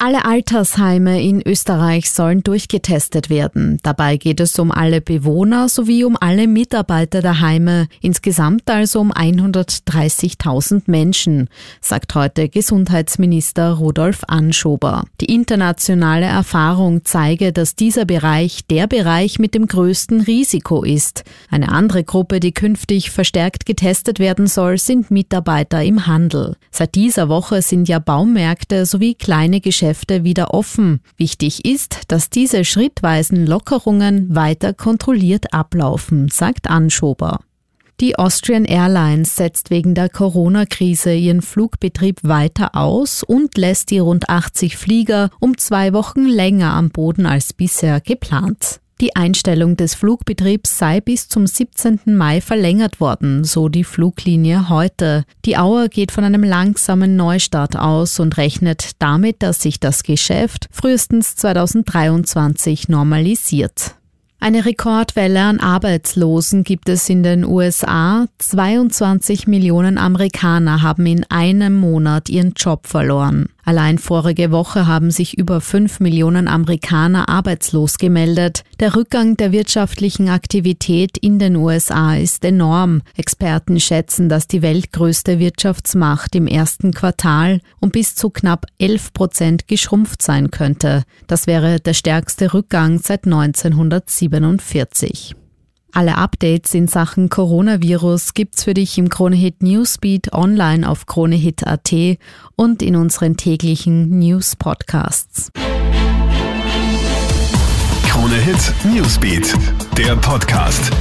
Alle Altersheime in Österreich sollen durchgetestet werden. Dabei geht es um alle Bewohner sowie um alle Mitarbeiter der Heime, insgesamt also um 130.000 Menschen, sagt heute Gesundheitsminister Rudolf Anschober. Die internationale Erfahrung zeige, dass dieser Bereich der Bereich mit dem größten Risiko ist. Eine andere Gruppe, die künftig verstärkt getestet werden soll, sind Mitarbeiter im Handel. Seit dieser Woche sind ja Baumärkte sowie kleine Geschäfte Geschäfte wieder offen. Wichtig ist, dass diese schrittweisen Lockerungen weiter kontrolliert ablaufen, sagt Anschober. Die Austrian Airlines setzt wegen der Corona-Krise ihren Flugbetrieb weiter aus und lässt die rund 80 Flieger um zwei Wochen länger am Boden als bisher geplant. Die Einstellung des Flugbetriebs sei bis zum 17. Mai verlängert worden, so die Fluglinie heute. Die Auer geht von einem langsamen Neustart aus und rechnet damit, dass sich das Geschäft frühestens 2023 normalisiert. Eine Rekordwelle an Arbeitslosen gibt es in den USA. 22 Millionen Amerikaner haben in einem Monat ihren Job verloren. Allein vorige Woche haben sich über 5 Millionen Amerikaner arbeitslos gemeldet. Der Rückgang der wirtschaftlichen Aktivität in den USA ist enorm. Experten schätzen, dass die weltgrößte Wirtschaftsmacht im ersten Quartal um bis zu knapp 11 Prozent geschrumpft sein könnte. Das wäre der stärkste Rückgang seit 1947. Alle Updates in Sachen Coronavirus gibt's für dich im Kronehit Newsbeat online auf kronehit.at und in unseren täglichen News Podcasts. Kronehit Newsbeat, der Podcast.